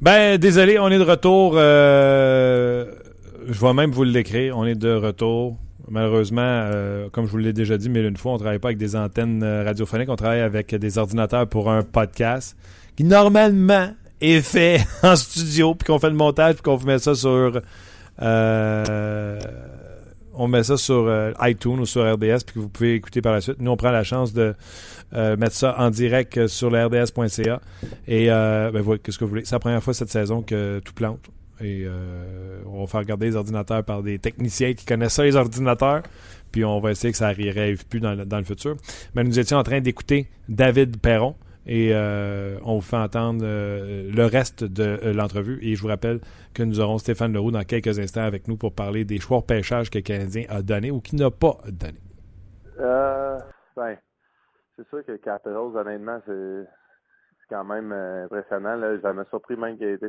Ben, désolé, on est de retour. Euh, je vais même vous l'écrire. On est de retour. Malheureusement, euh, comme je vous l'ai déjà dit mille une fois, on ne travaille pas avec des antennes euh, radiophoniques. On travaille avec des ordinateurs pour un podcast qui, normalement, est fait en studio, puis qu'on fait le montage, puis qu'on vous met ça sur... on met ça sur iTunes ou sur RDS, puis que vous pouvez écouter par la suite. Nous, on prend la chance de euh, mettre ça en direct sur le RDS.ca. Et euh, ben voilà, qu'est-ce que vous voulez? C'est la première fois cette saison que tout plante. Et euh, on va faire regarder les ordinateurs par des techniciens qui connaissent ça, les ordinateurs. Puis on va essayer que ça n'arrive plus dans le futur. Mais nous étions en train d'écouter David Perron. Et on vous fait entendre le reste de l'entrevue. Et je vous rappelle que nous aurons Stéphane Leroux dans quelques instants avec nous pour parler des choix de pêchage que le Canadien a donné ou qui n'a pas donné. Euh, ben, c'est sûr que Capitals, honnêtement, c'est quand même euh, impressionnant. Là. Ça m'a surpris même qu'il ait été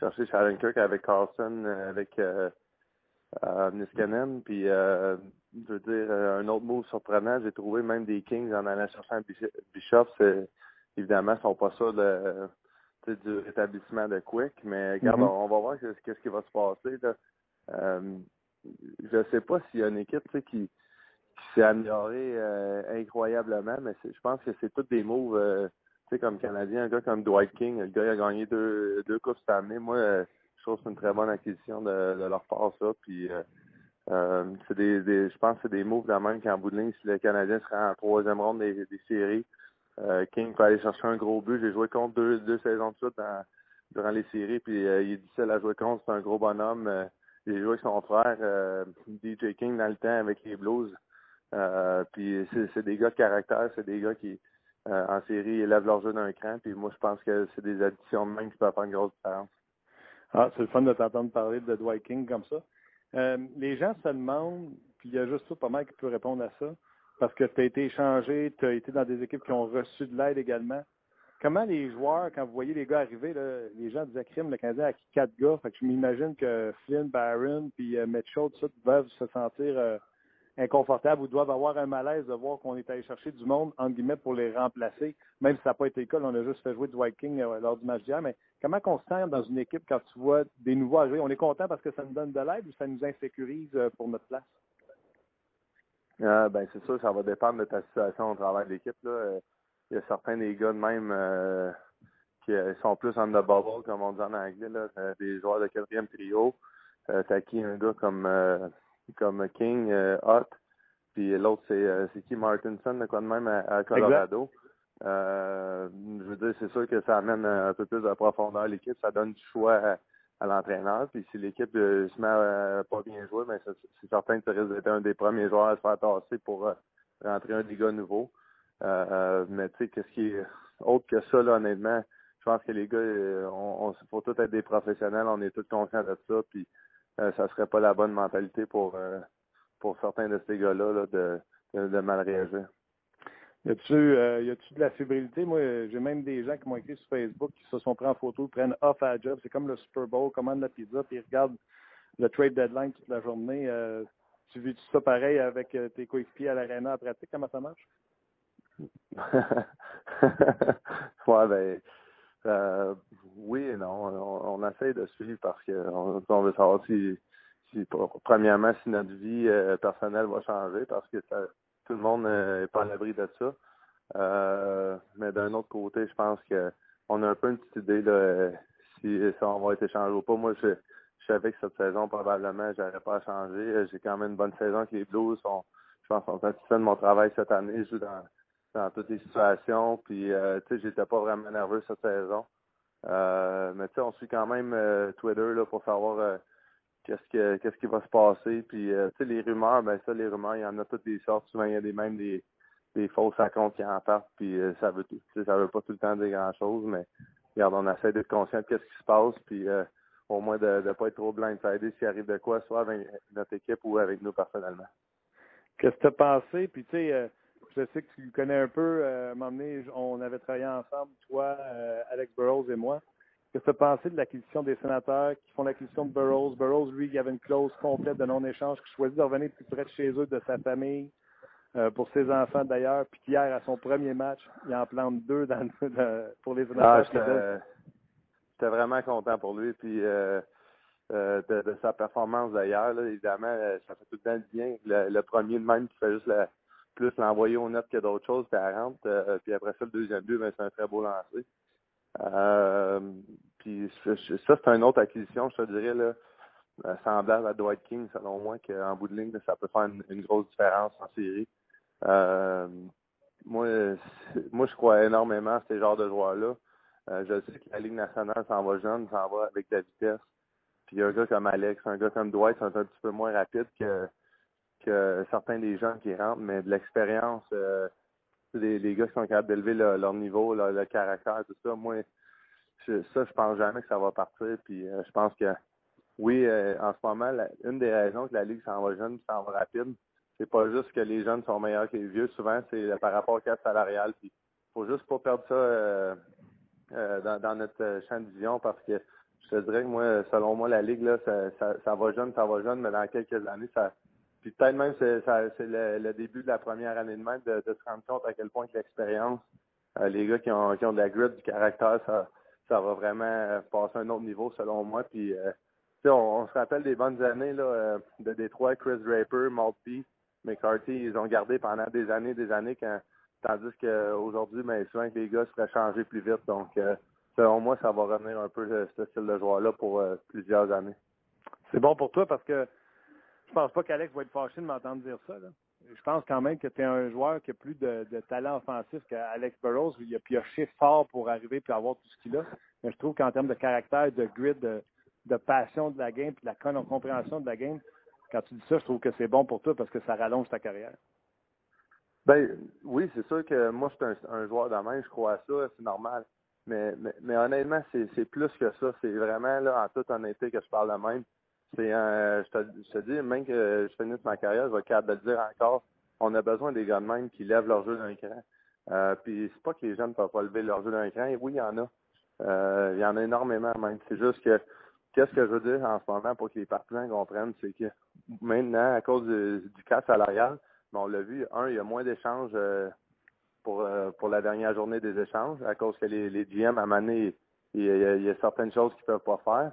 chercher Sharon Kirk avec Carlson, euh, avec euh, euh, Niskanen. Puis, je veux dire, un autre mot surprenant, j'ai trouvé même des Kings en allant chercher un Bishop. Évidemment, ils sont pas ça de, du rétablissement de Quick. Mais regarde, mm-hmm. on, va voir qu'est-ce qui va se passer. Là. je sais pas s'il y a une équipe qui s'est amélioré euh, incroyablement, mais je pense que c'est tous des moves, euh, tu sais, comme Canadien, un gars comme Dwight King, le gars il a gagné deux, deux coupes cette année. Moi, euh, je trouve que c'est une très bonne acquisition de, de leur part, ça. Puis, c'est des, je pense que c'est des moves de même qu'en bout de ligne, si le Canadien serait en troisième ronde des, des séries, King peut aller chercher un gros but. J'ai joué contre deux, deux saisons de suite durant les séries, puis il est difficile à jouer contre. C'est un gros bonhomme. j'ai joué avec son frère, DJ King, dans le temps avec les Blues. Euh, puis c'est des gars de caractère, c'est des gars qui, euh, en série, élèvent leur jeu d'un cran. Puis moi, je pense que c'est des additions de même qui peuvent faire une grosse différence. Ah, c'est le fun de t'entendre parler de Dwight King comme ça. Euh, les gens se demandent, puis il y a juste pas mal qui peut répondre à ça, parce que tu as été échangé, tu as été dans des équipes qui ont reçu de l'aide également. Comment les joueurs, quand vous voyez les gars arriver, les gens disaient crime, le Canadien a acquis quatre gars. Fait que je m'imagine que Flynn, Barron, puis euh, Mitchell, tout ça, doivent se sentir inconfortables ou doivent avoir un malaise de voir qu'on est allé chercher du monde, entre guillemets, pour les remplacer, même si ça n'a pas été le cas. On a juste fait jouer du Viking euh, lors du match d'hier. Mais comment on se sent dans une équipe quand tu vois des nouveaux arriver? On est content parce que ça nous donne de l'aide ou ça nous insécurise euh, pour notre place? Euh, ben c'est sûr, ça va dépendre de ta situation au travail d'équipe. Là. Il y a certains des gars de même qui sont plus en the bubble, comme on dit en anglais, là. des joueurs de quatrième trio. T'as qui? Un gars comme comme King, euh, Hot, puis l'autre c'est euh, c'est qui? Martinson, de quoi de même à, Colorado. Euh, je veux dire, c'est sûr que ça amène un peu plus de profondeur à l'équipe, ça donne du choix à, l'entraîneur. Puis si l'équipe se met à, pas bien jouer, ben c'est certain que ça risque d'être un des premiers joueurs à se faire tasser pour rentrer un des gars nouveaux. mais tu sais, qu'est-ce qui est autre que ça, là, honnêtement, je pense que les gars, on, faut tous être des professionnels, on est tous conscients de ça. Puis euh, ça serait pas la bonne mentalité pour euh, pour certains de ces gars-là de, de, mal réagir. Y a-tu euh, de la fébrilité? Moi, j'ai même des gens qui m'ont écrit sur Facebook qui se sont pris en photo, prennent off à job. C'est comme le Super Bowl, commandent la pizza, puis ils regardent le trade deadline toute la journée. tu vis ça pareil avec tes coéquipiers à l'aréna en pratique? Comment ça marche? ouais, ben, euh, oui et non. On, essaie de suivre parce qu'on on veut savoir si, si, premièrement, si notre vie euh, personnelle va changer parce que ça, tout le monde n'est pas à l'abri de ça. Euh, mais d'un autre côté, je pense que on a un peu une petite idée là, si, si on va être échangé ou pas. Moi, je, je savais que cette saison, probablement, j'aurais pas à changer. J'ai quand même une bonne saison avec les Blues. je pense qu'on satisfait de mon travail cette année. Je joue dans dans toutes les situations. Puis, euh, tu sais, j'étais pas vraiment nerveux cette saison. Euh, mais tu sais, on suit quand même euh, Twitter là, pour savoir euh, qu'est-ce que qu'est-ce qui va se passer. Puis, tu sais, les rumeurs, ben ça, les rumeurs, il y en a toutes des sortes. Souvent, il y a des même des, des fausses racontes qui en partent. Puis, ça veut ça veut pas tout le temps dire grand-chose, mais regarde, on essaie d'être conscient de qu'est-ce qui se passe. Puis, au moins de ne pas être trop blindsidé s'il arrive de quoi, soit avec notre équipe ou avec nous personnellement. Qu'est-ce que tu as pensé? Puis, tu sais, je sais que tu connais un peu. Euh, on avait travaillé ensemble, toi, euh, Alex Burroughs et moi. Qu'est-ce que tu as pensé de l'acquisition des sénateurs qui font l'acquisition de Burroughs? Burroughs, lui, il avait une clause complète de non-échange, qui choisit de revenir plus près de chez eux, de sa famille, euh, pour ses enfants d'ailleurs, puis hier, à son premier match, il en plante deux dans, pour les sénateurs. Ah, j'étais vraiment content pour lui. Puis de, sa performance d'ailleurs, évidemment, ça fait tout le temps bien. Le, premier de même qui fait juste plus l'envoyer au net que d'autres choses, c'était à rente. puis après ça, le deuxième but, ben, c'est un très beau lancer. Puis ça, c'est une autre acquisition, je te dirais, là, semblable à Dwight King, selon moi, qu'en bout de ligne, ça peut faire une, grosse différence en série. Euh, moi, moi, je crois énormément à ces genres de joueurs-là. Euh, je sais que la Ligue nationale s'en va jeune, s'en va avec la vitesse. Puis un gars comme Alex, un gars comme Dwight sont un petit peu moins rapides que, que certains des gens qui rentrent, mais de l'expérience, euh, les, gars qui sont capables d'élever leur niveau, le caractère, tout ça, moi, ça, je pense jamais que ça va partir. Puis je pense que oui, euh, en ce moment, une des raisons que la Ligue s'en va jeune s'en va rapide, c'est pas juste que les jeunes sont meilleurs que les vieux. Souvent, c'est par rapport au cadre salarial. Puis, faut juste pas perdre ça euh, euh, dans, notre champ de vision parce que je te dirais que moi, selon moi, la Ligue, là, ça, ça, va jeune, ça va jeune, mais dans quelques années, ça. Puis peut-être même c'est, c'est le, début de la première année de même de, se rendre compte à quel point que l'expérience, les gars qui ont, qui ont de la grit, du caractère, ça, ça va vraiment passer à un autre niveau selon moi. Puis on, se rappelle des bonnes années là, euh, de Détroit, Chris Draper, Maltby, McCarthy, ils ont gardé pendant des années, des années, quand, tandis qu'aujourd'hui, ben, souvent que les gars seraient changés plus vite. Donc, euh, selon moi, ça va revenir un peu euh, ce style de joueur-là pour plusieurs années. C'est bon pour toi parce que je pense pas qu'Alex va être fâché de m'entendre dire ça. Je pense quand même que tu es un joueur qui a plus de, talent offensif qu'Alex Burrows. Il a pioché fort pour arriver et avoir tout ce qu'il a. Mais je trouve qu'en termes de caractère, de grid, de, passion de la game et de la compréhension de la game, quand tu dis ça, je trouve que c'est bon pour toi parce que ça rallonge ta carrière. Ben oui, c'est sûr que moi, je suis un, joueur de main, je crois à ça, c'est normal. Mais, mais, honnêtement, c'est plus que ça. C'est vraiment, là, en toute honnêteté, que je parle de même. C'est je, te, dis, même que je finisse ma carrière, je vais capable de le dire encore, on a besoin des gars de même qui lèvent leur jeu d'un cran. Euh, puis c'est pas que les jeunes ne peuvent pas lever leur jeu d'un cran. Et oui, il y en a. Euh, il y en a énormément même. C'est juste que Qu'est-ce que je veux dire en ce moment pour que les partisans comprennent, c'est que maintenant, à cause du, cas salarial, ben, on l'a vu, un, il y a moins d'échanges euh, pour, euh, pour la dernière journée des échanges, à cause que les, les GM, à un moment il, y a, certaines choses qu'ils ne peuvent pas faire.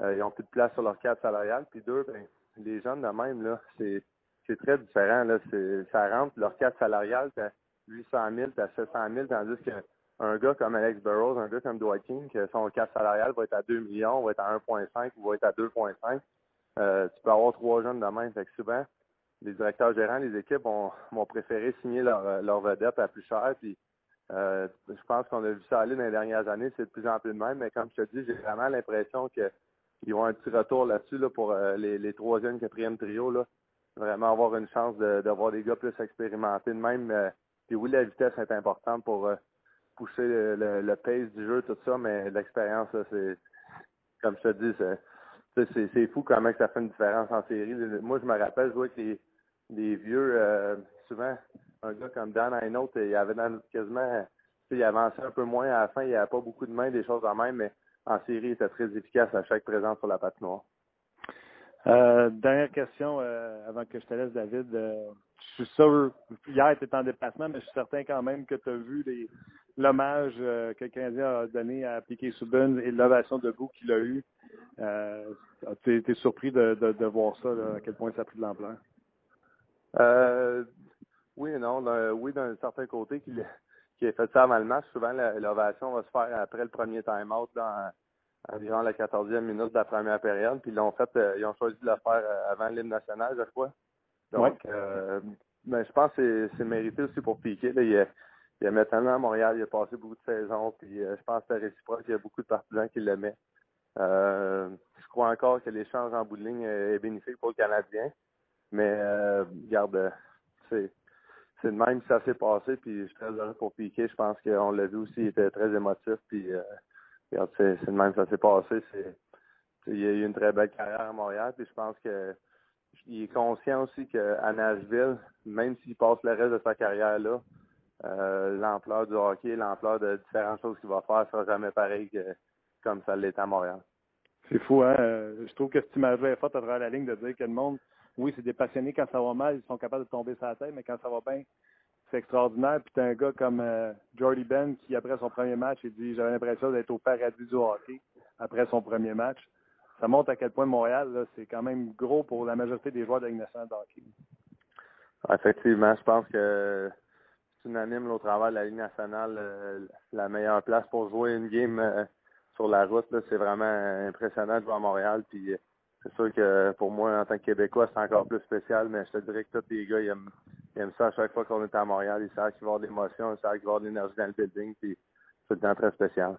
Euh, ils ont plus de place sur leur cadre salarial. Puis deux, ben, les jeunes de même, là, c'est, c'est très différent. Là. C'est, ça rentre, leur cadre salarial, tu as 800 000, tu as 700 000, tandis que un gars comme Alex Burrows, un gars comme Dwight King, que son cas salarial va être à 2 millions, va être à 1,5 ou va être à 2,5, euh, tu peux avoir trois jeunes de même. Fait que souvent, les directeurs gérants, les équipes vont, préféré signer leur, leur vedette à plus cher. Puis, euh, je pense qu'on a vu ça aller dans les dernières années, c'est de plus en plus de même. Mais comme je te dis, j'ai vraiment l'impression que qu'ils vont un petit retour là-dessus là, pour euh, les, troisième, quatrième trio. Là. Vraiment avoir une chance d'avoir des gars plus expérimentés de même. Euh, puis oui, la vitesse est importante pour pousser le, pace du jeu, tout ça, mais l'expérience, c'est comme je te dis, c'est fou que ça fait une différence en série. Moi, je me rappelle, je vois que les, vieux, euh, souvent, un gars comme Dan autre, il avait quasiment, il avançait un peu moins à la fin, il avait pas beaucoup de mains, des choses en même, mais en série, était très efficace à chaque présence sur la patinoire. Euh, dernière question euh, avant que je te laisse, David. Euh, je suis sûr, hier, tu étais en déplacement, mais je suis certain quand même que tu as vu l'hommage que le Canadien a donné à Piquet Subban et l'ovation debout qu'il a eu. tu été surpris de, de, voir ça, à quel point ça a pris de l'ampleur? oui et non. oui, d'un certain côté, qu'il qui a fait ça avant le match. Souvent, l'ovation va se faire après le premier time-out dans environ la 14e minute de la première période. Puis ils l'ont fait, euh, ils ont choisi de le faire euh, avant l'hymne national, je crois. Donc, euh, mais je pense que c'est mérité aussi pour Piquet. il, a maintenant à Montréal, il a passé beaucoup de saisons, puis je pense que c'est réciproque. Il y a beaucoup de partisans qui l'aimaient. je crois encore que l'échange en bout de ligne est bénéfique pour le Canadien. Mais regarde, c'est c'est de même ça s'est passé, puis je suis très heureux pour Piquet. Je pense qu'on l'a vu aussi, il était très émotif, puis c'est le même ça s'est passé. C'est, il a eu une très belle carrière à Montréal, puis je pense que il est conscient aussi qu'à Nashville, même s'il passe le reste de sa carrière là, euh, l'ampleur du hockey, l'ampleur de différentes choses qu'il va faire sera jamais pareil que comme ça l'est à Montréal. C'est fou, hein? Euh, je trouve que cette image-là est forte à travers la ligne de dire que le monde, oui, c'est des passionnés quand ça va mal, ils sont capables de tomber sur la tête, mais quand ça va bien, c'est extraordinaire. Puis tu as un gars comme euh, Jordy Ben qui, après son premier match, il dit J'avais l'impression d'être au paradis du hockey après son premier match. Ça montre à quel point Montréal, c'est quand même gros pour la majorité des joueurs de de hockey. Effectivement, je pense que c'est unanime au travail de la Ligue nationale. Euh, la meilleure place pour jouer une game euh, sur la route, c'est vraiment impressionnant de jouer à Montréal. Puis c'est sûr que pour moi, en tant que Québécois, c'est encore plus spécial, mais je te dirais que tous les gars, ils aiment, ça à chaque fois qu'on est à Montréal. Ils savent qu'il va y avoir de l'émotion, ils savent qu'il va y avoir de l'énergie dans le building, puis c'est le temps très spécial.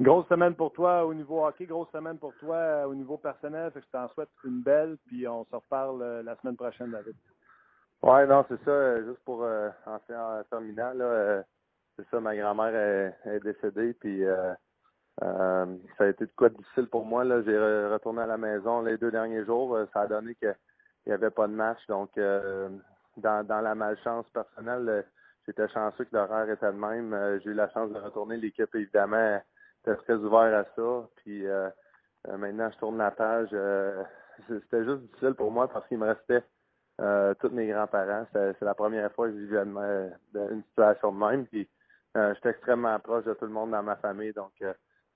Grosse semaine pour toi au niveau hockey, grosse semaine pour toi euh, au niveau personnel. Fait que je t'en souhaite une belle, puis on se reparle euh, la semaine prochaine, David. Ouais, non, c'est ça. Euh, juste pour euh, en, en terminant, là, c'est ça, ma grand-mère est, décédée, puis euh, ça a été de quoi de difficile pour moi. Là. J'ai retourné à la maison les deux derniers jours. Euh, ça a donné qu'il n'y avait pas de match. Donc, euh, dans, la malchance personnelle, j'étais chanceux que l'horaire était le même. J'ai eu la chance de retourner. L'équipe, évidemment, était très ouvert à ça. Puis maintenant, je tourne la page. C'était juste difficile pour moi parce qu'il me restait tous mes grands-parents. C'est la première fois que je vivais une situation de même. Puis, j'étais extrêmement proche de tout le monde dans ma famille. Donc,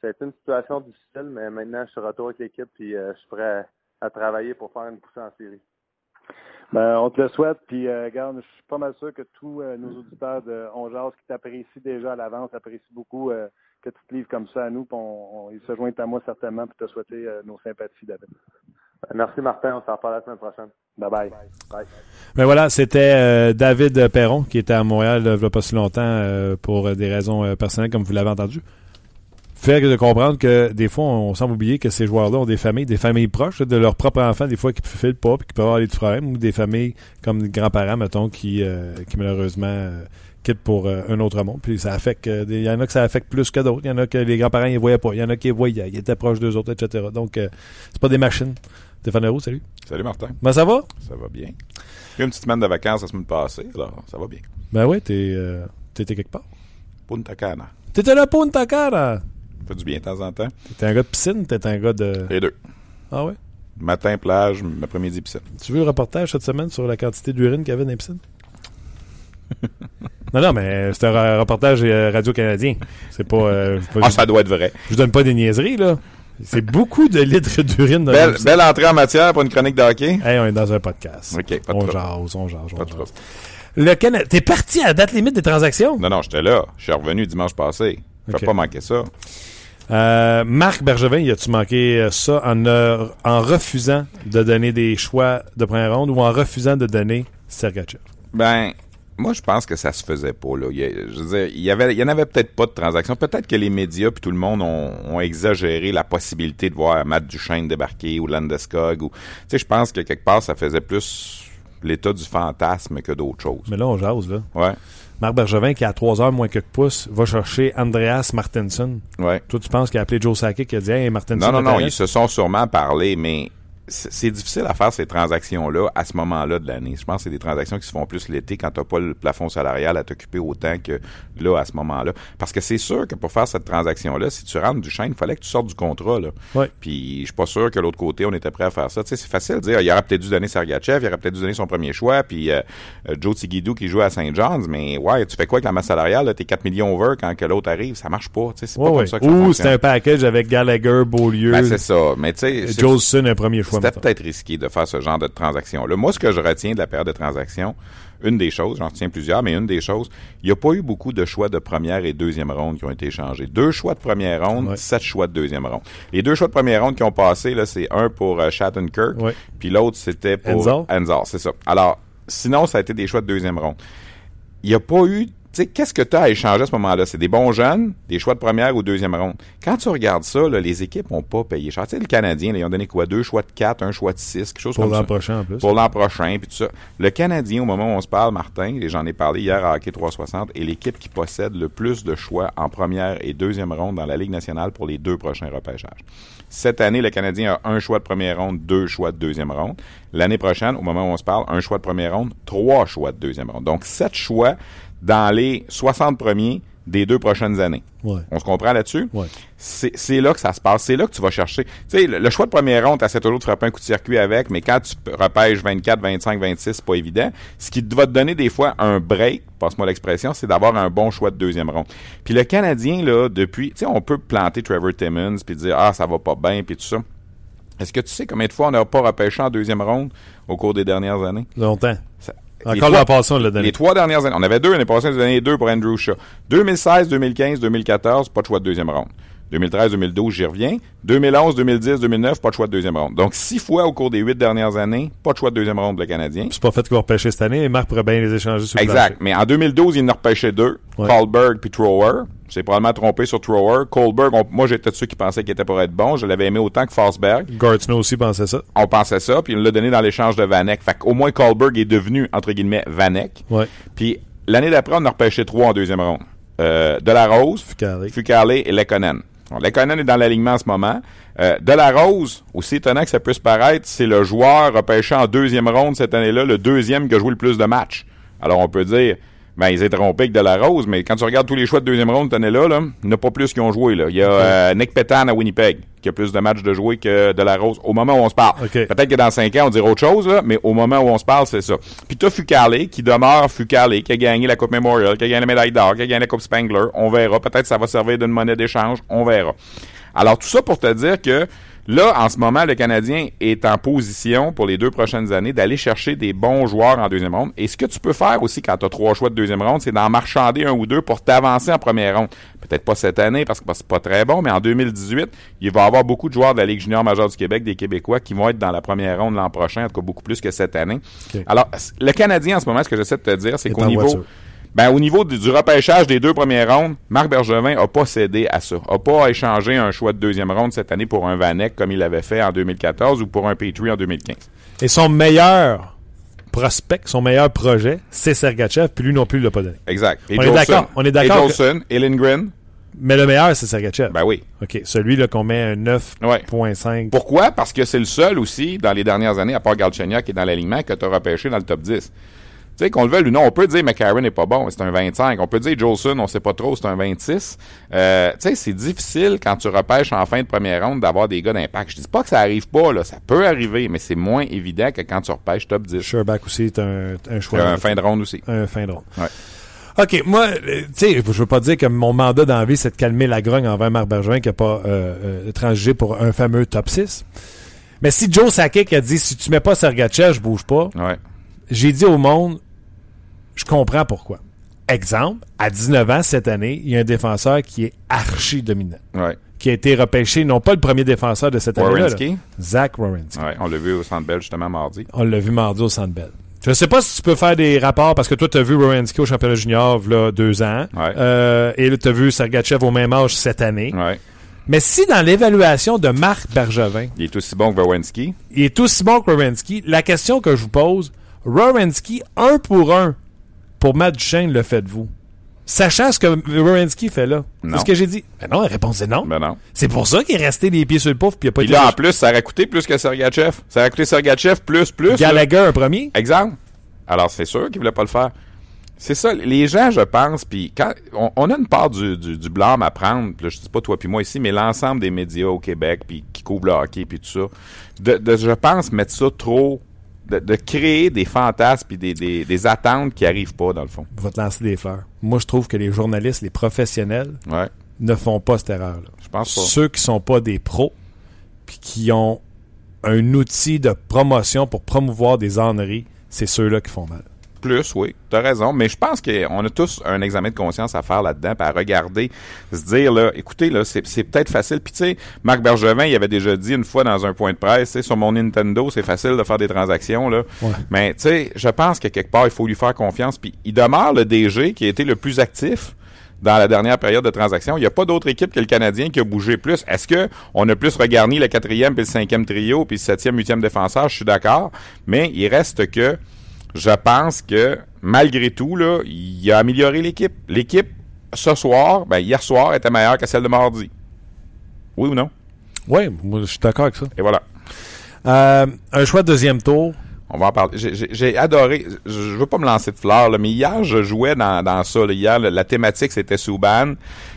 ça a été une situation difficile, mais maintenant, je suis retour avec l'équipe et euh, je suis prêt à, travailler pour faire une poussée en série. Ben, on te le souhaite, puis euh, regarde, je suis pas mal sûr que tous euh, nos auditeurs de Ongeas qui t'apprécient déjà à l'avance apprécient beaucoup que tu te livres comme ça à nous, puis ils se joignent à moi certainement pour te souhaiter nos sympathies, David. Ben, merci Martin, on s'en reparle la semaine prochaine. Bye bye. bye. Ben voilà, c'était David Perron qui était à Montréal il n'y a pas si longtemps pour des raisons personnelles, comme vous l'avez entendu faire de comprendre que des fois, on semble oublier que ces joueurs-là ont des familles, des familles proches de leurs propres enfants, des fois qui ne filent pas, puis qui peuvent avoir des problèmes, ou des familles comme des grands-parents, mettons, qui, euh, qui malheureusement euh, quittent pour euh, un autre monde. Puis ça affecte, il y en a que ça affecte plus que d'autres. Il y en a que les grands-parents ne voyaient pas. Il y en a qui les voyaient, ils étaient proches d'eux autres, etc. Donc, c'est pas des machines. Stéphane Leroux, salut. Salut Martin. Ben ça va? Ça va bien. J'ai une petite semaine de vacances la semaine passée, alors ça va bien. Ben oui, t'es, t'étais quelque part. Punta Cana. T'étais là Punta Cana? Fait du bien de temps en temps. T'es un gars de piscine ou t'es un gars de. Les deux. Ah ouais? Matin, plage, après-midi, piscine. Tu veux le reportage cette semaine sur la quantité d'urine qu'il y avait dans les piscines? non, non, mais c'est un reportage euh, radio-canadien. C'est pas, euh, Ah, ça doit être vrai. Je vous donne pas des niaiseries, là. C'est beaucoup de litres d'urine dans belle, belle entrée en matière pour une chronique de hockey. Hey, on est dans un podcast. OK, pas de On jase, on jase, on jase. Le Canada... T'es parti à la date limite des transactions? Non, non, j'étais là. Je suis revenu dimanche passé. Je pas manquer ça. Euh, Marc Bergevin, y a-tu manqué euh, ça en, en refusant de donner des choix de première ronde ou en refusant de donner Sergachev? Ben, moi, je pense que ça se faisait pas. Là. Il, je veux dire, il y avait, il y en avait peut-être pas de transaction. Peut-être que les médias puis tout le monde ont, exagéré la possibilité de voir Matt Duchesne débarquer ou Landeskog. Ou, tu sais, je pense que quelque part, ça faisait plus l'état du fantasme que d'autres choses. Mais là, on jase, là. Ouais. Marc Bergevin, qui a 3 heures moins que pouces, va chercher Andreas Martinson. Ouais. Toi, tu penses qu'il a appelé Joe Sakic qui a dit Hey, Martinson. Non, non, non, ils se sont sûrement parlé, mais c'est difficile à faire ces transactions-là à ce moment-là de l'année. Je pense que c'est des transactions qui se font plus l'été quand tu n'as pas le plafond salarial à t'occuper autant que là, à ce moment-là. Parce que c'est sûr que pour faire cette transaction-là, si tu rentres du chêne, il fallait que tu sortes du contrat. Là. Ouais. Puis je suis pas sûr que l'autre côté, on était prêt à faire ça. Tu sais, c'est facile de dire, il aurait peut-être dû donner Sergachev, il aurait peut-être dû donner son premier choix, puis euh, euh, Joe Tigidou qui joue à Saint John's, mais ouais, tu fais quoi avec la masse salariale? T'es 4 millions over quand que l'autre arrive, ça marche pas. Tu sais, c'est pas comme ça que Ou c'est un package avec Gallagher, Beaulieu. Ben, c'est ça. Mais tu sais. Jolson, un premier choix. C'était peut-être risqué de faire ce genre de transaction-là. Moi, ce que je retiens de la période de transaction, une des choses, j'en retiens plusieurs, mais une des choses, il n'y a pas eu beaucoup de choix de première et deuxième ronde qui ont été échangés. Deux choix de première ronde, sept choix de deuxième ronde. Les deux choix de première ronde qui ont passé, là, c'est un pour euh, Shattenkirk, puis l'autre, c'était pour Enzar. c'est ça. Alors, sinon, ça a été des choix de deuxième ronde. Il n'y a pas eu qu'est-ce que tu as à échanger à ce moment-là? C'est des bons jeunes, des choix de première ou deuxième ronde. Quand tu regardes ça, les équipes n'ont pas payé cher. Tu sais, le Canadien, ils ont donné quoi? Deux choix de quatre, un choix de six, quelque chose comme ça. Pour l'an prochain, en plus. Pour l'an prochain, puis tout ça. Le Canadien, au moment où on se parle, Martin, et j'en ai parlé hier à Hockey 360, est l'équipe qui possède le plus de choix en première et deuxième ronde dans la Ligue nationale pour les deux prochains repêchages. Cette année, le Canadien a un choix de première ronde, deux choix de deuxième ronde. L'année prochaine, au moment où on se parle, un choix de première ronde, trois choix de deuxième ronde. Donc, sept choix dans les 60 premiers des deux prochaines années. Ouais. On se comprend là-dessus? Ouais. C'est là que ça se passe. C'est là que tu vas chercher. Tu sais, le, le choix de première ronde, t'essaies toujours de frapper un coup de circuit avec, mais quand tu repêches 24, 25, 26, c'est pas évident. Ce qui va te donner des fois un break, passe-moi l'expression, c'est d'avoir un bon choix de deuxième ronde. Puis le Canadien, là, depuis, tu sais, on peut planter Trevor Timmons puis dire, ah, ça va pas bien, puis tout ça. Est-ce que tu sais combien de fois on n'a pas repêché en deuxième ronde au cours des dernières années? Longtemps. Encore l'an passé, on l'a donné. les trois dernières années. On avait deux l'année passée, on a donné deux pour Andrew Shaw. 2016, 2015, 2014, pas de choix de deuxième ronde. 2013, 2012, j'y reviens. 2011, 2010, 2009, pas de choix de deuxième ronde. Donc, six fois au cours des huit dernières années, pas de choix de deuxième ronde pour le Canadien. C'est pas fait qu'on repêcher cette année, et Marc pourrait bien les échanger sur le Exact. Mais en 2012, il en a repêché deux. Ouais. Colberg puis Thrower. C'est probablement trompé sur Thrower. Colberg, on- moi, j'étais de ceux qui pensaient qu'il était pour être bon. Je l'avais aimé autant que Forsberg. Gardner aussi pensait ça. On pensait ça, puis on l'a donné dans l'échange de Vanek. Fait qu'au moins, Colberg est devenu, entre guillemets, Vanek. Ouais. Puis l'année d'après, on a repêché trois en deuxième ronde. Euh, Delarose, Fucale. Fucale et Lekonen. Bon, Lekonen est dans l'alignement en ce moment. Euh, Delarose, aussi étonnant que ça puisse paraître, c'est le joueur repêché en deuxième ronde cette année-là, le deuxième qui a joué le plus de matchs. Alors on peut dire, ben ils étaient trompés avec Delarose, mais quand tu regardes tous les choix de deuxième ronde cette année-là, là, il n'y en a pas plus qui ont joué. Là. Il y a euh, Nick Petan à Winnipeg, qui a plus de matchs de jouer que Delarose au moment où on se parle. OK. Peut-être que dans cinq ans, on dira autre chose, là, mais au moment où on se parle, c'est ça. Puis t'as Fucale, qui demeure Fucale, qui a gagné la Coupe Memorial, qui a gagné la médaille d'or, qui a gagné la Coupe Spangler. On verra. Peut-être que ça va servir d'une monnaie d'échange. On verra. Alors, tout ça pour te dire que là, en ce moment, le Canadien est en position pour les deux prochaines années d'aller chercher des bons joueurs en deuxième ronde. Et ce que tu peux faire aussi quand tu as trois choix de deuxième ronde, c'est d'en marchander un ou deux pour t'avancer en première ronde. Peut-être pas cette année parce que c'est pas très bon, mais en 2018, il va y avoir beaucoup de joueurs de la Ligue junior majeure du Québec, des Québécois, qui vont être dans la première ronde l'an prochain, en tout cas beaucoup plus que cette année. Alors, le Canadien, en ce moment, ce que j'essaie de te dire, c'est Est qu'au niveau... voiture. Ben, au niveau du, du repêchage des deux premières rondes, Marc Bergevin a pas cédé à ça. A pas échangé un choix de deuxième ronde cette année pour un Vanek comme il l'avait fait en 2014 ou pour un Petrie en 2015. Et son meilleur prospect, son meilleur projet, c'est Sergachev, puis lui non plus, il l'a pas donné. Exact. Et On est d'accord, on est d'accord Et que- Jolson, et Lindgren, Mais le meilleur, c'est Sergachev. ben oui. OK. Celui-là qu'on met un 9.5. Pourquoi? Parce que c'est le seul aussi, dans les dernières années, à part Galchenyuk qui est dans l'alignement, que tu as repêché dans le top 10. Tu sais, qu'on le veuille ou non, on peut dire McCarron n'est pas bon, c'est un 25. On peut dire Jolson, on sait pas trop, c'est un 26. Euh, tu sais, c'est difficile quand tu repêches en fin de première ronde d'avoir des gars d'impact. Je dis pas que ça arrive pas, là. Ça peut arriver, mais c'est moins évident que quand tu repêches top 10. Sherback aussi est un, un choix. Un fin de ronde aussi. un fin de ronde. Ouais. OK, moi, euh, tu sais, je veux pas dire que mon mandat dans la vie, c'est de calmer la grogne envers Marc Bergevin qui a pas euh, euh, transigé pour un fameux top 6. Mais si Joe Sakic a dit, si tu mets pas Sergachev, je bouge pas, Ouais. j'ai dit au monde, je comprends pourquoi. Exemple, à 19 ans cette année, il y a un défenseur qui est archi dominant, Ouais. qui a été repêché, non pas le premier défenseur de cette année-là? Zach Wawrinski. Ouais. On l'a vu au Centre Bell justement mardi. On l'a vu mardi au Centre Bell. Je sais pas si tu peux faire des rapports parce que toi, tu as vu Wawrinski au championnat junior là, deux ans. Ouais. Euh, et tu as vu Sergachev au même âge cette année. Ouais. Mais si dans l'évaluation de Marc Bergevin, Il est aussi bon que Wawrinski. il est aussi bon que Wawrinski, la question que je vous pose, Wawrinski, un pour un, pour Matt Duchesne, le faites-vous? Sachant ce que Wawrinski fait là. C'est ce que j'ai dit. Ben non, la réponse est non. Ben non. C'est pour ça qu'il est resté les pieds sur le pouf puis il a pas été là, en plus, ça aurait coûté plus que Sergachev. Ça aurait coûté Sergachev plus, plus. là. Gallagher un premier. Exemple. Alors, c'est sûr qu'il voulait pas le faire. C'est ça. Les gens, je pense, puis quand on, on a une part du, du, du blâme à prendre, là, je dis pas toi puis moi ici, mais l'ensemble des médias au Québec, puis qui couvrent le hockey, puis tout ça, de, de, je pense, mettre ça trop, de, de créer des fantasmes puis des, des, des attentes qui arrivent pas, dans le fond. Je vais te lancer des fleurs. Moi, je trouve que les journalistes, les professionnels, Ouais. ne font pas cette erreur-là. Je pense pas. Ceux qui sont pas des pros, puis qui ont un outil de promotion pour promouvoir des âneries, c'est ceux-là qui font mal. Plus, oui, t'as raison. Mais je pense qu'on a tous un examen de conscience à faire là-dedans, puis à regarder, se dire, là, écoutez, là, c'est c'est peut-être facile. Puis tu sais, Marc Bergevin, il avait déjà dit une fois dans un point de presse, sur mon Nintendo, c'est facile de faire des transactions, là. Ouais. Mais tu sais, je pense que quelque part, il faut lui faire confiance. Puis il demeure le DG qui a été le plus actif dans la dernière période de transaction. Il n'y a pas d'autre équipe que le Canadien qui a bougé plus. Est-ce que on a plus regarni le quatrième puis le cinquième trio puis le septième, huitième défenseur? Je suis d'accord. Mais il reste que je pense que malgré tout, là, il a amélioré l'équipe. L'équipe, ce soir, ben, hier soir, était meilleure que celle de mardi. Oui ou non? Oui, moi, je suis d'accord avec ça. Et voilà. Euh, un choix de deuxième tour, On va en parler. J'ai- adoré. Je je veux pas me lancer de fleurs, là, mais hier, je jouais dans, dans ça. là. Hier, la, la thématique, c'était Souban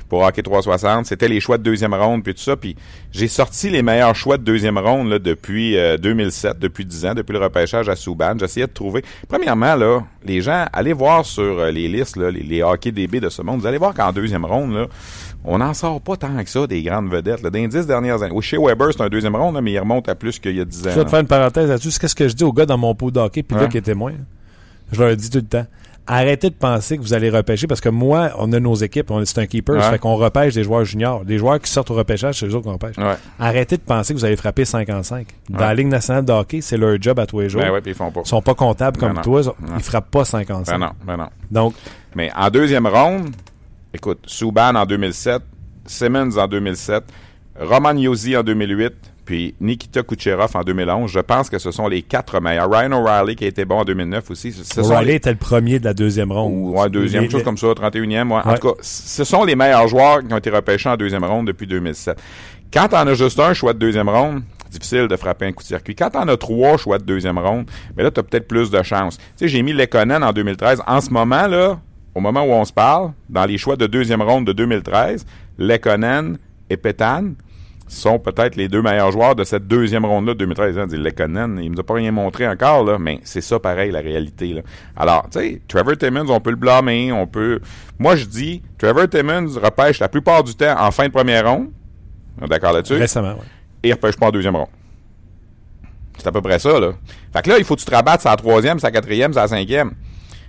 pour Hockey 360. C'était les choix de deuxième ronde, puis tout ça. Puis j'ai sorti les meilleurs choix de deuxième ronde là, depuis euh, 2007, depuis 10 ans, depuis le repêchage à Souban. J'essayais de trouver... Premièrement, là, les gens, allez voir sur euh, les listes, là, les, les hockey DB de ce monde. Vous allez voir qu'en deuxième ronde, là, on n'en sort pas tant que ça des grandes vedettes. Là. Dans les dix dernières années. Oui, chez Weber, c'est un deuxième ronde, là, mais il remonte à plus qu'il y a 10 ans. Je vais te faire une parenthèse là-dessus. C'est ce que je dis aux gars dans mon pot d'hockey, puis là Ouais. qui est témoin? Je leur dis tout le temps. Arrêtez de penser que vous allez repêcher parce que moi, on a nos équipes, on- c'est un keeper, Ouais. ça fait qu'on repêche des joueurs juniors. Les joueurs qui sortent au repêchage, c'est eux autres qu'on repêche. Ouais. Arrêtez de penser que vous allez frapper 5 en 5. Dans Ouais. la Ligue nationale de hockey, c'est leur job à tous les jours. Ben ils font pas. Ils sont pas comptables Ben comme non. toi, ils Non. frappent pas 5 en 5. Ben non, ben non. Donc, Mais en deuxième ronde, écoute, Subban en 2007, Simmons en 2007, Roman Yosi en 2008, puis Nikita Kucherov en 2011. Je pense que ce sont les quatre meilleurs. Ryan O'Reilly qui a été bon en 2009 aussi. O'Reilly les- était le premier de la deuxième ronde. ou ouais, deuxième, Les- chose comme ça, 31e. ouais. En tout cas, ce sont les meilleurs joueurs qui ont été repêchés en deuxième ronde depuis 2007. Quand t'en as juste un choix de deuxième ronde, difficile de frapper un coup de circuit. Quand t'en as trois choix de deuxième ronde, mais là, t'as peut-être plus de chance. Tu sais, j'ai mis Lekonen en 2013. En ce moment, là, au moment où on se parle, dans les choix de deuxième ronde de 2013, Lekonen et Petan sont peut-être les deux meilleurs joueurs de cette deuxième ronde-là de 2013. On dit Lekonen, il nous a pas rien montré encore, là, mais c'est ça pareil, la réalité. Là. Alors, tu sais, Trevor Timmons, on peut le blâmer, on peut... Moi, je dis, Trevor Timmons repêche la plupart du temps en fin de première ronde. On est D'accord là-dessus? Récemment, ouais. et il repêche pas en deuxième ronde. C'est à peu près ça, là. Fait que là, il faut que tu te rabattes sa troisième, sa quatrième, sa cinquième.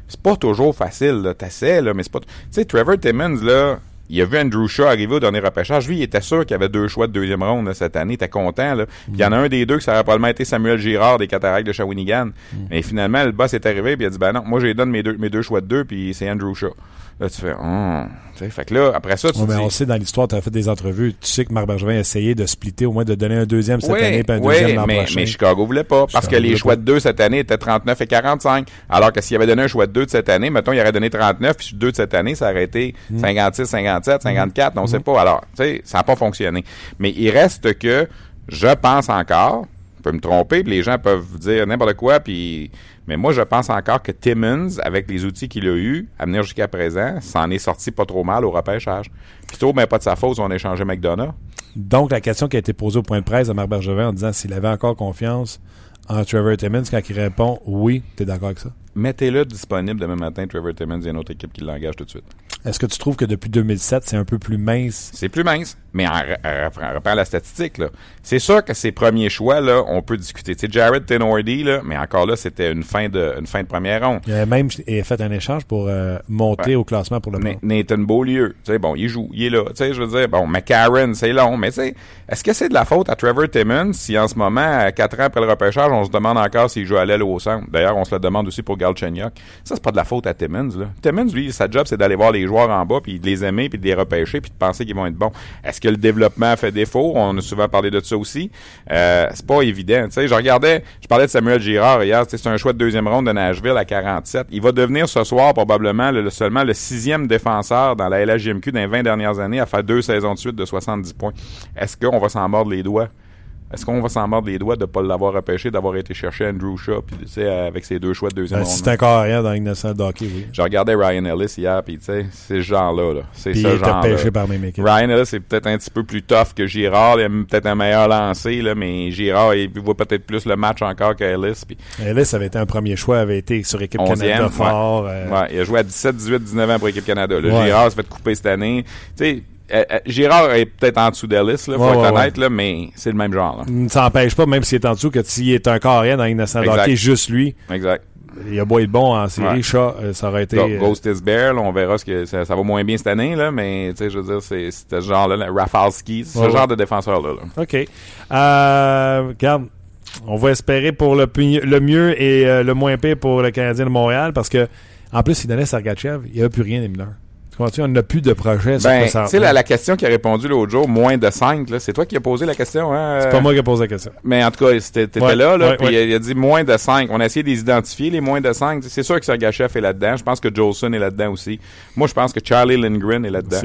C'est pas toujours facile, là. T'essaies, là, mais c'est pas... Tu sais, Trevor Timmons, là, il a vu Andrew Shaw arriver au dernier repêchage. Lui, il était sûr qu'il y avait deux choix de deuxième ronde là, cette année. Il était content, là. Puis il y en a un des deux qui ça aurait probablement été Samuel Girard des Cataractes de Shawinigan. Mais finalement, le boss est arrivé puis il a dit, ben non, moi, j'ai donne mes deux, mes deux choix de deux puis c'est Andrew Shaw. Là, tu fais. Tu sais, fait que là, après ça, tu Ouais, te mais dis... on sait dans l'histoire, tu as fait des entrevues. Tu sais que Marc Bergevin a essayé de splitter, au moins de donner un deuxième cette Oui, année puis un oui, deuxième l'an mais, prochain. mais Chicago voulait pas, parce Chicago que les choix pas. de 2 cette année étaient 39 et 45. Alors que s'il avait donné un choix de 2 de cette année, mettons, il aurait donné 39, puis 2 de cette année, ça aurait été Hmm. 56, 57, 54, on sait pas. Alors, tu sais, ça n'a pas fonctionné. Mais il reste que, je pense encore, je peux me tromper, puis les gens peuvent dire n'importe quoi, puis... Mais moi, je pense encore que Timmons, avec les outils qu'il a eus à venir jusqu'à présent, s'en est sorti pas trop mal au repêchage. Plutôt, mais pas de sa faute, on a échangé McDonough. Donc, la question qui a été posée au point de presse à Marc Bergevin en disant s'il avait encore confiance en Trevor Timmons, quand il répond oui, tu es d'accord avec ça? Mettez-le disponible demain matin, Trevor Timmons, il y a une autre équipe qui l'engage tout de suite. Est-ce que tu trouves que depuis 2007, c'est un peu plus mince? C'est plus mince, mais en, en- en reprenant la statistique, là, c'est sûr que ses premiers choix, là, on peut discuter. Tu sais, Jared Tenordi, là, mais encore là, c'était une fin de une fin de première ronde. Il a même fait un échange pour euh, monter au classement pour le moment. Nathan Beaulieu, tu sais, bon, il joue, il est là, tu sais, je veux dire, bon, McCarron, c'est long, mais tu sais, est-ce que c'est de la faute à Trevor Timmons si en ce moment, quatre ans après le repêchage, on se demande encore s'il joue à l'aile ou au centre? D'ailleurs, on se le demande aussi pour Galchenyuk. Ça, c'est pas de la faute à Timmons, là. Timmons, lui, sa job, c'est d'aller voir les joueurs en bas, puis de les aimer, puis de les repêcher, puis de penser qu'ils vont être bons. Est-ce que le développement fait défaut? On a souvent parlé de ça aussi. Euh, c'est pas évident, tu. Je regardais, je parlais de Samuel Girard hier, c'est un choix de deuxième ronde de Nashville à 47. Il va devenir ce soir probablement le- le- seulement le sixième défenseur dans la LHJMQ dans les 20 dernières années à faire deux saisons de suite de 70 points. Est-ce qu'on va s'en mordre les doigts? Est-ce qu'on va s'en mordre les doigts de ne pas l'avoir repêché, d'avoir été chercher Andrew Shaw, puis tu sais, avec ses deux choix de deuxième Ben, ronde? si c'est encore rien dans l'Innocent hockey, oui. Je regardais Ryan Ellis hier, puis tu sais, c'est ce genre-là. Là. C'est ce genre pêché par même équipe. Ryan Ellis est peut-être un petit peu plus tough que Girard. Il a peut-être un meilleur lancé, là, mais Girard, il voit peut-être plus le match encore qu'Ellis. Puis Ellis avait été un premier choix, avait été sur équipe 11e, Canada ouais. fort. euh, Ouais, il a joué à 17, 18, 19 ans pour l'équipe Canada. Là, Ouais. Girard s'est fait couper cette année. Tu sais, euh, euh, Girard est peut-être en dessous d'Ellis, là, faut Ouais, être ouais, honnête, là, mais c'est le même genre. Là. Ça n'empêche pas, même s'il est en dessous, que s'il est un carré dans l'Innocent hockey, juste lui, Exact. il a beau être bon en série. Shaw, euh, ça aurait été... Ghost is Bear, là, on verra ce que ça, ça va moins bien cette année, là, mais tu sais, je veux dire, c'est ce genre-là, là, Rafalski, ce genre de défenseur-là. là. OK. Euh, regarde, on va espérer pour le, mieux et euh, le moins pire pour le Canadien de Montréal parce que, en plus, il donnait Sergachev, il n'y a plus rien des mineurs. Comprends-tu? On n'a plus de projet. Ben, tu sais, la, la question qui a répondu l'autre jour, moins de 5, là, c'est toi qui as posé la question, hein? C'est pas moi qui ai posé la question. Mais en tout cas, t'étais Ouais, là, là, ouais, puis ouais. il a- dit moins de 5. On a essayé de les identifier, les moins de 5. C'est sûr que Sergachev est là-dedans. Je pense que Jolson est là-dedans aussi. Moi, je pense que Charlie Lindgren est là-dedans.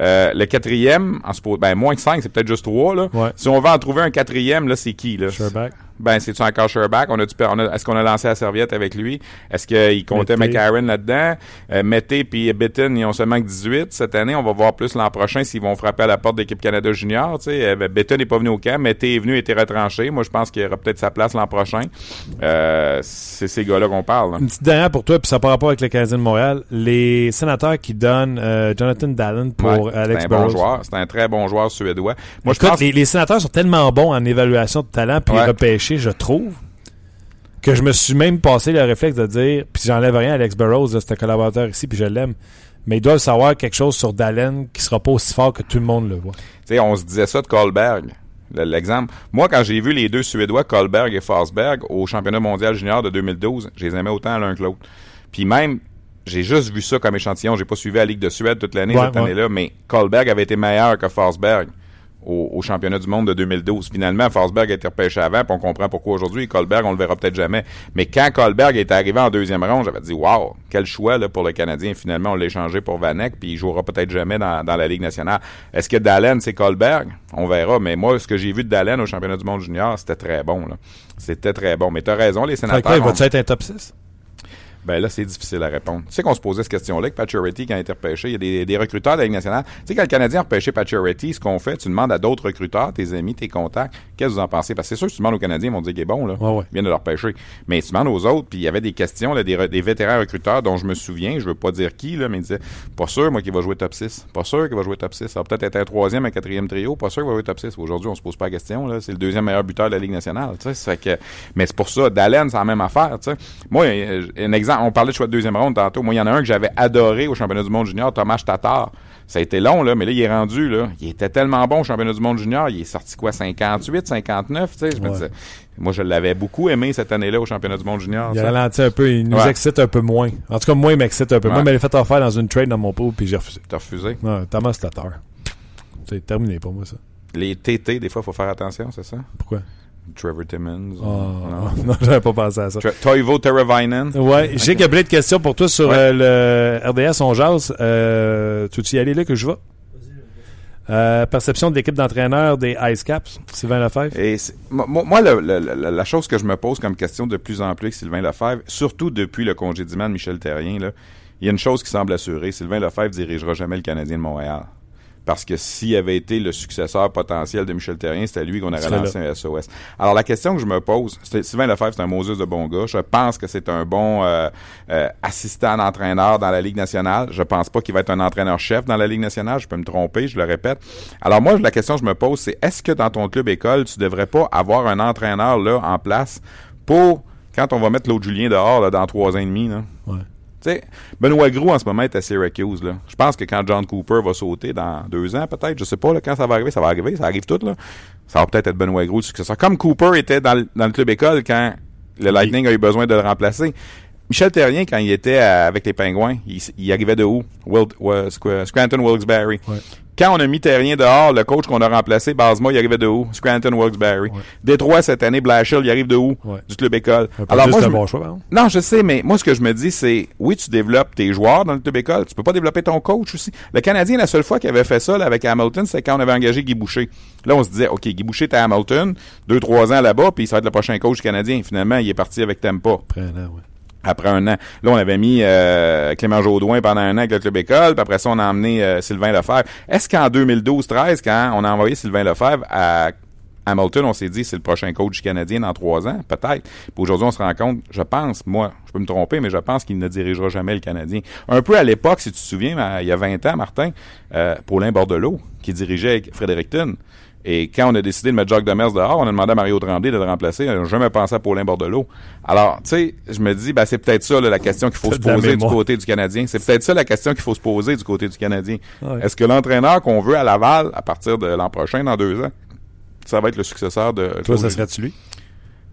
Euh, le quatrième, en ben, moins que 5, c'est peut-être juste 3, là. Ouais. Si on veut en trouver un quatrième, là, c'est qui, là? Sherback. Ben, c'est-tu encore Sherback? On a, on a est-ce qu'on a lancé la serviette avec lui? Est-ce qu'il comptait McCarron là-dedans? Euh, Mété puis Bitton, ils ont seulement que 18 cette année. On va voir plus l'an prochain s'ils vont frapper à la porte de l'équipe Canada Junior. Tu sais, euh, Bitton n'est pas venu au camp. Mété est venu, a été retranché. Moi, je pense qu'il y aura peut-être sa place l'an prochain. Euh, c'est ces gars-là qu'on parle. Une petite dernière pour toi, puis ça par rapport avec le Canadien de Montréal. Les sénateurs qui donnent euh, Jonathan Dallin pour Alex C'est un bon joueur. C'est un très bon joueur suédois. Moi, je pense... les, les, sénateurs sont tellement bons en évaluation de talent puis je trouve que je me suis même passé le réflexe de dire, puis j'enlève rien à Alex Burrows, c'est un collaborateur ici, puis je l'aime, mais ils doivent savoir quelque chose sur Dallin qui sera pas aussi fort que tout le monde le voit. Tu sais, on se disait ça de Kolberg. L'exemple. Moi, quand j'ai vu les deux Suédois, Kolberg et Forsberg, au championnat mondial junior de 2012, je les aimais autant l'un que l'autre. Puis même, j'ai juste vu ça comme échantillon. J'ai pas suivi la Ligue de Suède toute l'année cette année-là, mais Kolberg avait été meilleur que Forsberg au, championnat du monde de 2012. Finalement, Forsberg a été repêché avant, puis on comprend pourquoi aujourd'hui. Colberg, on le verra peut-être jamais. Mais quand Colberg est arrivé en deuxième ronde, j'avais dit, wow, quel choix là, pour le Canadien. Finalement, on l'a échangé pour Vanek, puis il jouera peut-être jamais dans, la Ligue nationale. Est-ce que Dallin, c'est Colberg? On verra. Mais moi, ce que j'ai vu de Dallin au championnat du monde junior, c'était très bon. C'était très bon. Mais tu as raison, les sénateurs... il va-tu être un top 6? Ben là, c'est difficile à répondre. Tu sais qu'on se posait cette question-là avec Pacioretty quand il a été repêché. Il y a des, des recruteurs de la Ligue nationale. Tu sais, quand le Canadien a repêché Pacioretty, ce qu'on fait, tu demandes à d'autres recruteurs, tes amis, tes contacts, qu'est-ce que vous en pensez? Parce que c'est sûr que tu demandes aux Canadiens, ils vont dire qu'il est bon, là. Ouais, Ils viennent de le repêcher. Mais tu demandes aux autres, puis il y avait des questions, là, des, des, vétérans recruteurs dont je me souviens, je veux pas dire qui, là, mais ils disaient, pas sûr, moi, qu'il va jouer top 6. Pas sûr qu'il va jouer top 6. Ça va peut-être être un troisième, un quatrième trio. Pas sûr qu'il va jouer top 6. Aujourd'hui, on se pose pas la question, là. C'est le deuxième meilleur buteur de la Ligue nationale, tu sais. Que... Mais c'est pour ça, Dallin, c'est la même affaire, tu sais. Moi, un exemple, on parlait de choix de deuxième tantôt. Moi, il y en a un que j'avais adoré au championnat du monde junior, Thomas Tatar. Ça a été long, là, mais là, il est rendu, là. Il était tellement bon au championnat du monde junior. Il est sorti quoi, 58, 59, tu sais? Je me disais, moi, je l'avais beaucoup aimé cette année-là au championnat du monde junior. Il a ralenti un peu. Il nous excite un peu moins. En tout cas, moi, il m'excite un peu. Moi, il m'avait fait offert dans une trade dans mon pool, puis j'ai refusé. T'as refusé? Ouais, Thomas Tatar. C'est terminé pour moi, ça. Les TT, des fois, il faut faire attention, c'est ça? Pourquoi? Trevor Timmons. Oh, non, non j'avais pas pensé à ça. Toivo Teravainen? Ouais, je sais qu'il y a plein de questions pour toi sur euh, le RDS On Jase. Euh, tu veux y aller là que je vais? Euh, perception de l'équipe d'entraîneurs des Ice Caps, Sylvain Lefebvre. Et moi, la chose que je me pose comme question de plus en plus avec Sylvain Lefebvre, surtout depuis le congédiement de Michel Terrien, là, il y a une chose qui semble assurée. Sylvain Lefebvre dirigera jamais le Canadien de Montréal parce que s'il avait été le successeur potentiel de Michel Terrien, c'était lui qu'on aurait lancé un SOS. Alors la question que je me pose, Sylvain Lefebvre, c'est un Moses de bon gars. Je pense que c'est un bon euh, euh, assistant d'entraîneur dans la Ligue nationale. Je pense pas qu'il va être un entraîneur-chef dans la Ligue nationale. Je peux me tromper, je le répète. Alors moi, la question que je me pose, c'est est-ce que dans ton club école, tu devrais pas avoir un entraîneur là en place pour quand on va mettre l'autre Julien dehors là, dans trois ans et demi, là, ouais. Benoît Gros en ce moment est à Syracuse. Là. Je pense que quand John Cooper va sauter dans deux ans, peut-être, je sais pas là, quand ça va arriver, ça va arriver, ça arrive tout. Là. Ça va peut-être être Benoît Gros le successeur. Comme Cooper était dans, dans le club école quand le Lightning a eu besoin de le remplacer. Michel Terrien, quand il était avec les Pingouins, il, arrivait de où? Scranton Wilkes-Barre. Quand on a mis Terrien dehors, le coach qu'on a remplacé, Basma, il arrivait de où? Scranton Wilkes-Barre. Détroit, cette année, Blashill, il arrive de où? Du club école. Alors, moi, je bon choix, non, je sais, mais moi, ce que je me dis, c'est, oui, tu développes tes joueurs dans le club école. Tu peux pas développer ton coach aussi. Le Canadien, la seule fois qu'il avait fait ça, là, avec Hamilton, c'est quand on avait engagé Guy Boucher. Là, on se disait, OK, Guy Boucher était à Hamilton, deux, trois ans là-bas, puis il va être le prochain coach canadien. Finalement, il est parti avec Tempa. Après un an, après un an. Là, on avait mis euh, Clément Jaudoin pendant un an avec le club école, puis après ça, on a emmené euh, Sylvain Lefebvre. Est-ce qu'en 2012-13, quand on a envoyé Sylvain Lefebvre à Hamilton, on s'est dit c'est le prochain coach canadien dans trois ans, peut-être. Aujourd'hui, on se rend compte, je pense, moi, je peux me tromper, mais je pense qu'il ne dirigera jamais le Canadien. Un peu à l'époque, si tu te souviens, il y a 20 ans, Martin, euh, Paulin Bordelot, qui dirigeait Fredericton. Et quand on a décidé de mettre Jacques Demers dehors, on a demandé à Mario Tremblay de le remplacer. On n'a jamais pensé à Paulin Bordelot. Alors, tu sais, je me dis, ben, c'est peut-être ça la question qu'il faut se poser du côté du Canadien. C'est peut-être ça la question qu'il faut se poser du côté du Canadien. Est-ce que l'entraîneur qu'on veut à Laval, à partir de l'an prochain, dans deux ans, ça va être le successeur de... Toi, ça serait-tu lui?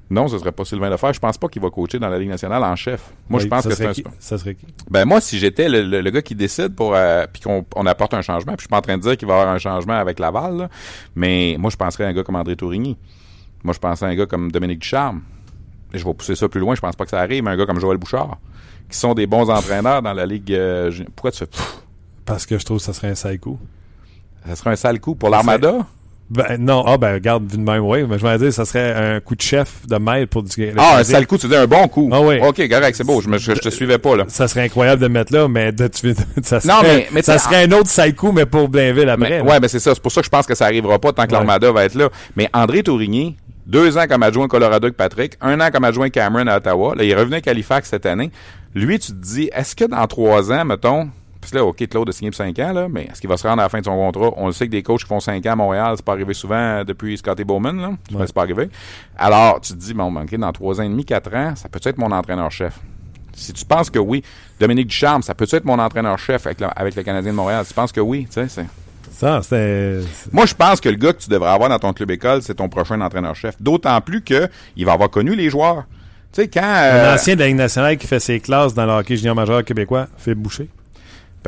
Non, ce serait pas Sylvain Lefebvre. Je pense pas qu'il va coacher dans la Ligue nationale en chef. Moi, je pense que c'est un. Ça serait qui? Ben moi, si j'étais le, gars qui décide pour euh, puis qu'on on apporte un changement, puis je suis pas en train de dire qu'il va y avoir un changement avec Laval, mais moi, je penserais à un gars comme André Tourigny. Moi, je penserais à un gars comme Dominique Ducharme. je vais pousser ça plus loin. Je pense pas que ça arrive, mais un gars comme Joël Bouchard, qui sont des bons entraîneurs dans la Ligue. Euh, pourquoi tu fais Parce que je trouve que ça serait un sale coup. Ça serait un sale coup pour l'Armada? Ben, non, ah ben regarde, vu de même, oui. Mais je vais dire, ça serait un coup de chef de maître pour du Ah, un sale coup, tu dis un bon coup. Ah oui. Ok, correct, c'est beau. Je, me, je, te suivais pas, là. Ça serait incroyable de mettre là, mais de, tu, ça serait, Non, mais- mais ça serait un autre sale coup, mais pour Blainville après. Mais- ouais, mais c'est ça. C'est pour ça que je pense que ça arrivera pas tant que Ouais. l'Armada va être là. Mais André Tourigny, deux ans comme adjoint Colorado avec Patrick, un an comme adjoint Cameron à Ottawa. Là, il est revenu à Halifax cette année. Lui, tu te dis, est-ce que dans trois ans, mettons, parce que là, OK, Claude a signé pour cinq ans, là, mais est-ce qu'il va se rendre à la fin de son contrat? On le sait que des coachs qui font cinq ans à Montréal, c'est pas arrivé souvent depuis Scotty Bowman, là. C'est Ouais. c'est pas arrivé. Alors, tu te dis, bon, OK, dans trois ans et demi, quatre ans, ça peut être mon entraîneur-chef? Si tu penses que oui, Dominique Ducharme, ça peut être mon entraîneur-chef avec, le- avec le Canadien de Montréal? Tu penses que oui, tu sais, c'est... Ça, c'est- Moi, je pense que le gars que tu devrais avoir dans ton club école, c'est ton prochain entraîneur-chef. D'autant plus que il va avoir connu les joueurs. Tu sais, quand... Un euh, ancien de la Ligue nationale qui fait ses classes dans le hockey junior majeur québécois, Philippe Boucher.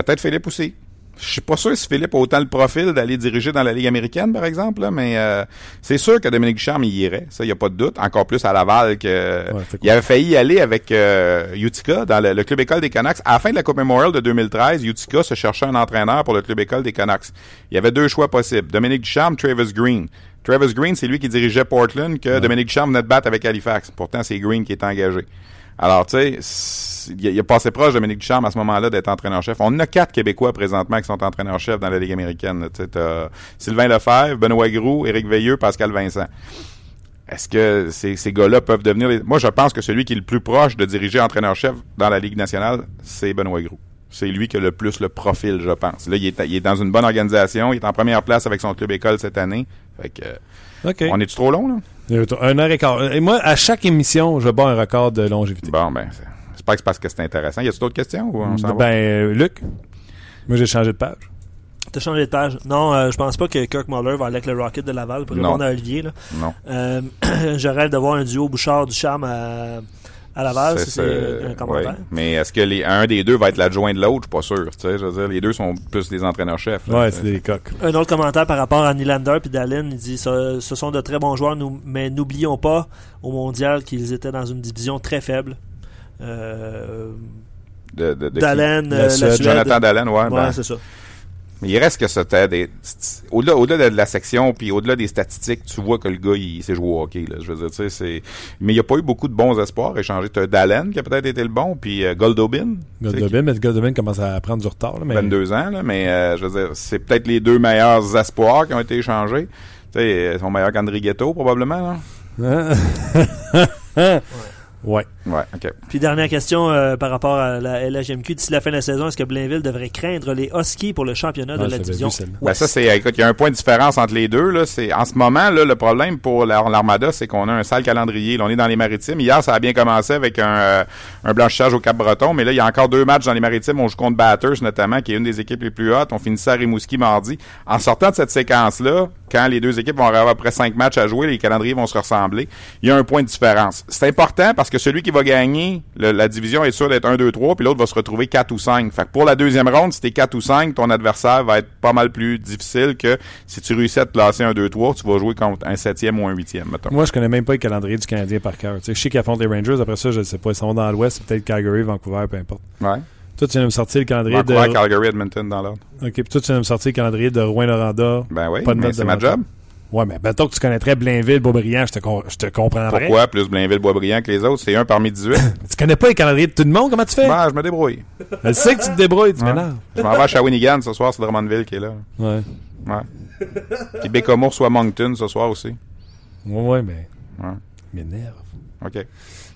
Peut-être Philippe aussi. Je suis pas sûr si Philippe a autant le profil d'aller diriger dans la Ligue américaine, par exemple, là, mais euh, c'est sûr que Dominique Ducharme y irait. Ça, il y a pas de doute. Encore plus à Laval que... cool. Il avait failli y aller avec euh, Utica dans le, le club école des Canucks. À la fin de la Coupe Memorial de 2013, Utica se cherchait un entraîneur pour le club école des Canucks. Il y avait deux choix possibles. Dominique Ducharme, Travis Green. Travis Green, c'est lui qui dirigeait Portland que Dominique Ducharme venait de battre avec Halifax. Pourtant, c'est Green qui est engagé. Alors, tu sais, il il a passé proche Dominique Ducharme à ce moment-là d'être entraîneur-chef. On a quatre Québécois présentement qui sont entraîneurs-chefs dans la Ligue américaine. là. Tu sais, t'as Sylvain Lefebvre, Benoît Groux, Éric Veilleux, Pascal Vincent. Est-ce que ces, ces gars-là peuvent devenir... les- Moi, je pense que celui qui est le plus proche de diriger entraîneur-chef dans la Ligue nationale, c'est Benoît Groux. C'est lui qui a le plus le profil, je pense. Là, il est, il est dans une bonne organisation. Il est en première place avec son club école cette année. Fait que, on est-tu trop long, là? Un heure et quart. Et moi, à chaque émission, je bats un record de longévité. Bon, ben, c'est- j'espère que c'est parce que c'est intéressant. Y a-t-il d'autres questions ou on s'en? Ben, euh, Luc, moi, j'ai changé de page. T'as changé de page. Non, euh, je pense pas que Kirk Muller va aller avec le Rocket de Laval pour Non. répondre à Olivier. Là. Non. Euh, je rêve de voir un duo Bouchard du Charme à, à Laval, C'est- un commentaire. ouais. Mais est-ce que les, un des deux va être l'adjoint de l'autre? Je suis pas sûr. Tu sais, je veux dire, les deux sont plus des entraîneurs-chefs. Ouais, c'est des coques. Un autre commentaire par rapport à Nylander puis Dallin, il dit ce, ce sont de très bons joueurs, nous, mais n'oublions pas au mondial qu'ils étaient dans une division très faible. Euh, De, de, de Dallin, La euh, Suède. Jonathan Dallin, ouais. Ouais, ben, c'est ça. mais il reste que c'était des. Au-delà, au-delà de la section, puis au-delà des statistiques, tu vois que le gars, il, sait jouer au hockey. Là, je veux dire, tu sais, c'est. Mais il n'y a pas eu beaucoup de bons espoirs échangés. Tu as Dallin qui a peut-être été le bon, puis euh, Goldobin. Goldobin, mais Goldobin commence à prendre du retard. Là, mais... 22 ans, là, mais euh, je veux dire, c'est peut-être les deux meilleurs espoirs qui ont été échangés. Tu sais, ils sont meilleurs qu'André Ghetto, probablement. Là. ouais. Ouais, OK. Puis dernière question euh, par rapport à la LHMQ. D'ici la fin de la saison, est-ce que Blainville devrait craindre les Huskies pour le championnat de la division vu. Ben ça, c'est, écoute, il y a un point de différence entre les deux, là. C'est, en ce moment, là, le problème pour l'Ar- l'Armada, c'est qu'on a un sale calendrier. Là, on est dans les maritimes. Hier, ça a bien commencé avec un, euh, un blanchissage au Cap-Breton, mais là, il y a encore deux matchs dans les maritimes. On joue contre Batters, notamment, qui est une des équipes les plus hautes. On finissait à Rimouski mardi. En sortant de cette séquence-là, quand les deux équipes vont avoir à peu près cinq matchs à jouer, les calendriers vont se ressembler. Il y a un point de différence. C'est important parce que celui qui va gagner le- la division est sûr d'être 1, 2, 3, puis l'autre va se retrouver 4 ou 5. Fait que pour la deuxième ronde, si t'es 4 ou 5, ton adversaire va être pas mal plus difficile que si tu réussis à te placer un 2, 3, tu vas jouer contre un septième ou un huitième, mettons. Moi, je connais même pas le calendrier du Canadien par cœur. Tu sais, je sais qu'ils affrontent les Rangers. Après ça, je sais pas. Ils sont dans l'Ouest. Peut-être Calgary, Vancouver, peu importe. Ouais. Toi, tu viens de me sortir le calendrier Vancouver, de. Calgary, Edmonton dans l'ordre. Ok, puis toi, tu viens de me sortir le calendrier de Rouen-Noranda. Ben oui, c'est ma job. Ouais, mais mettons que tu connaîtrais Blainville, Beaubriand, je te, je te comprendrais. Pourquoi plus Blainville, Boisbriand que les autres? C'est un parmi 18. Tu connais pas les calendriers de tout le monde, comment tu fais? ben, je me débrouille. Je sais que tu te débrouilles, tu Ouais. m'énerves. Je m'en vais à Shawinigan ce soir, c'est Drummondville qui est là. Ouais. Ouais. Puis Bécomo reçoit Moncton ce soir aussi. Ouais, ouais, mais. Ouais. M'énerve. OK.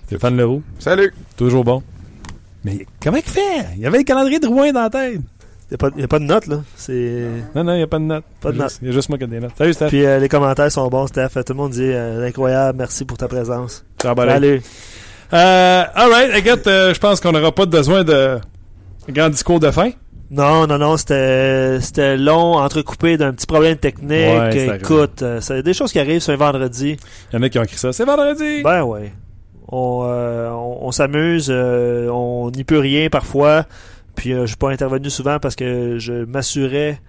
Stéphane Leroux, Salut! toujours bon. Mais comment il fait? Il y avait le calendrier de Rouen dans la tête. Il n'y a, pas de note, là. C'est... Non, non, il n'y a pas de note. Pas de a note. juste- Il y a juste moi qui ai des notes. Salut, Steph. Puis euh, les commentaires sont bons, Steph. Tout le monde dit euh, incroyable, merci pour ta présence. Ciao. Salut. Euh, alright, écoute, euh, je pense qu'on n'aura pas besoin de grand discours de fin. Non, non, non, c'était c'était long, entrecoupé d'un petit problème technique. Ouais. Écoute, c'est des choses qui arrivent sur un vendredi. Il y en a qui ont écrit ça. C'est vendredi! Ben ouais. On, on, on s'amuse, on n'y peut rien parfois. Puis euh, je suis pas intervenu souvent parce que je m'assurais.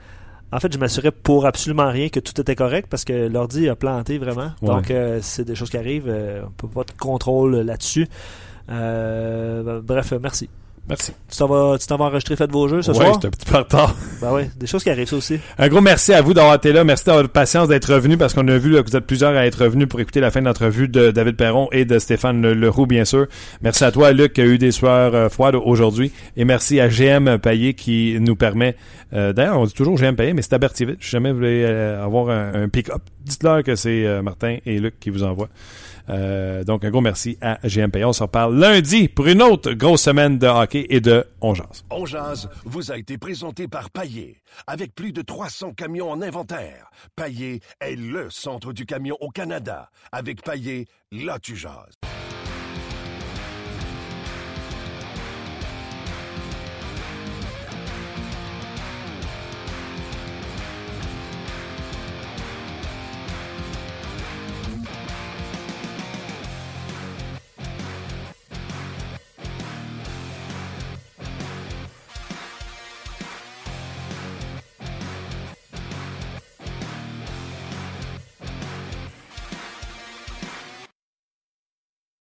En fait, je m'assurais pour absolument rien que tout était correct parce que l'ordi a planté vraiment. Ouais. Donc euh, c'est des choses qui arrivent. euh, on peut pas de contrôle là-dessus. Bref, merci. Merci. Tu t'en vas, tu t'en vas enregistrer Faites vos jeux ce ouais, soir? j'étais un petit peu en retard. Ben oui, des choses qui arrivent ça aussi. Un gros merci à vous d'avoir été là. Merci d'avoir patience d'être revenu parce qu'on a vu là, que vous êtes plusieurs à être revenus pour écouter la fin de l'entrevue de David Perron et de Stéphane Leroux, bien sûr. Merci à toi, Luc, qui a eu des soirs euh, froides aujourd'hui. Et merci à GM Payet qui nous permet... Euh, D'ailleurs, on dit toujours GM Payet, mais c'est à Berthierville. Si jamais vous voulez euh, avoir un, un pick-up, dites-leur que c'est euh, Martin et Luc qui vous envoient. Euh, donc, un gros merci à GM Payet. On se reparle lundi pour une autre grosse semaine de hockey et de. On Jase vous a été présenté par Paillé. Avec plus de 300 camions en inventaire, Paillé est le centre du camion au Canada. Avec Paillé, là tu jases.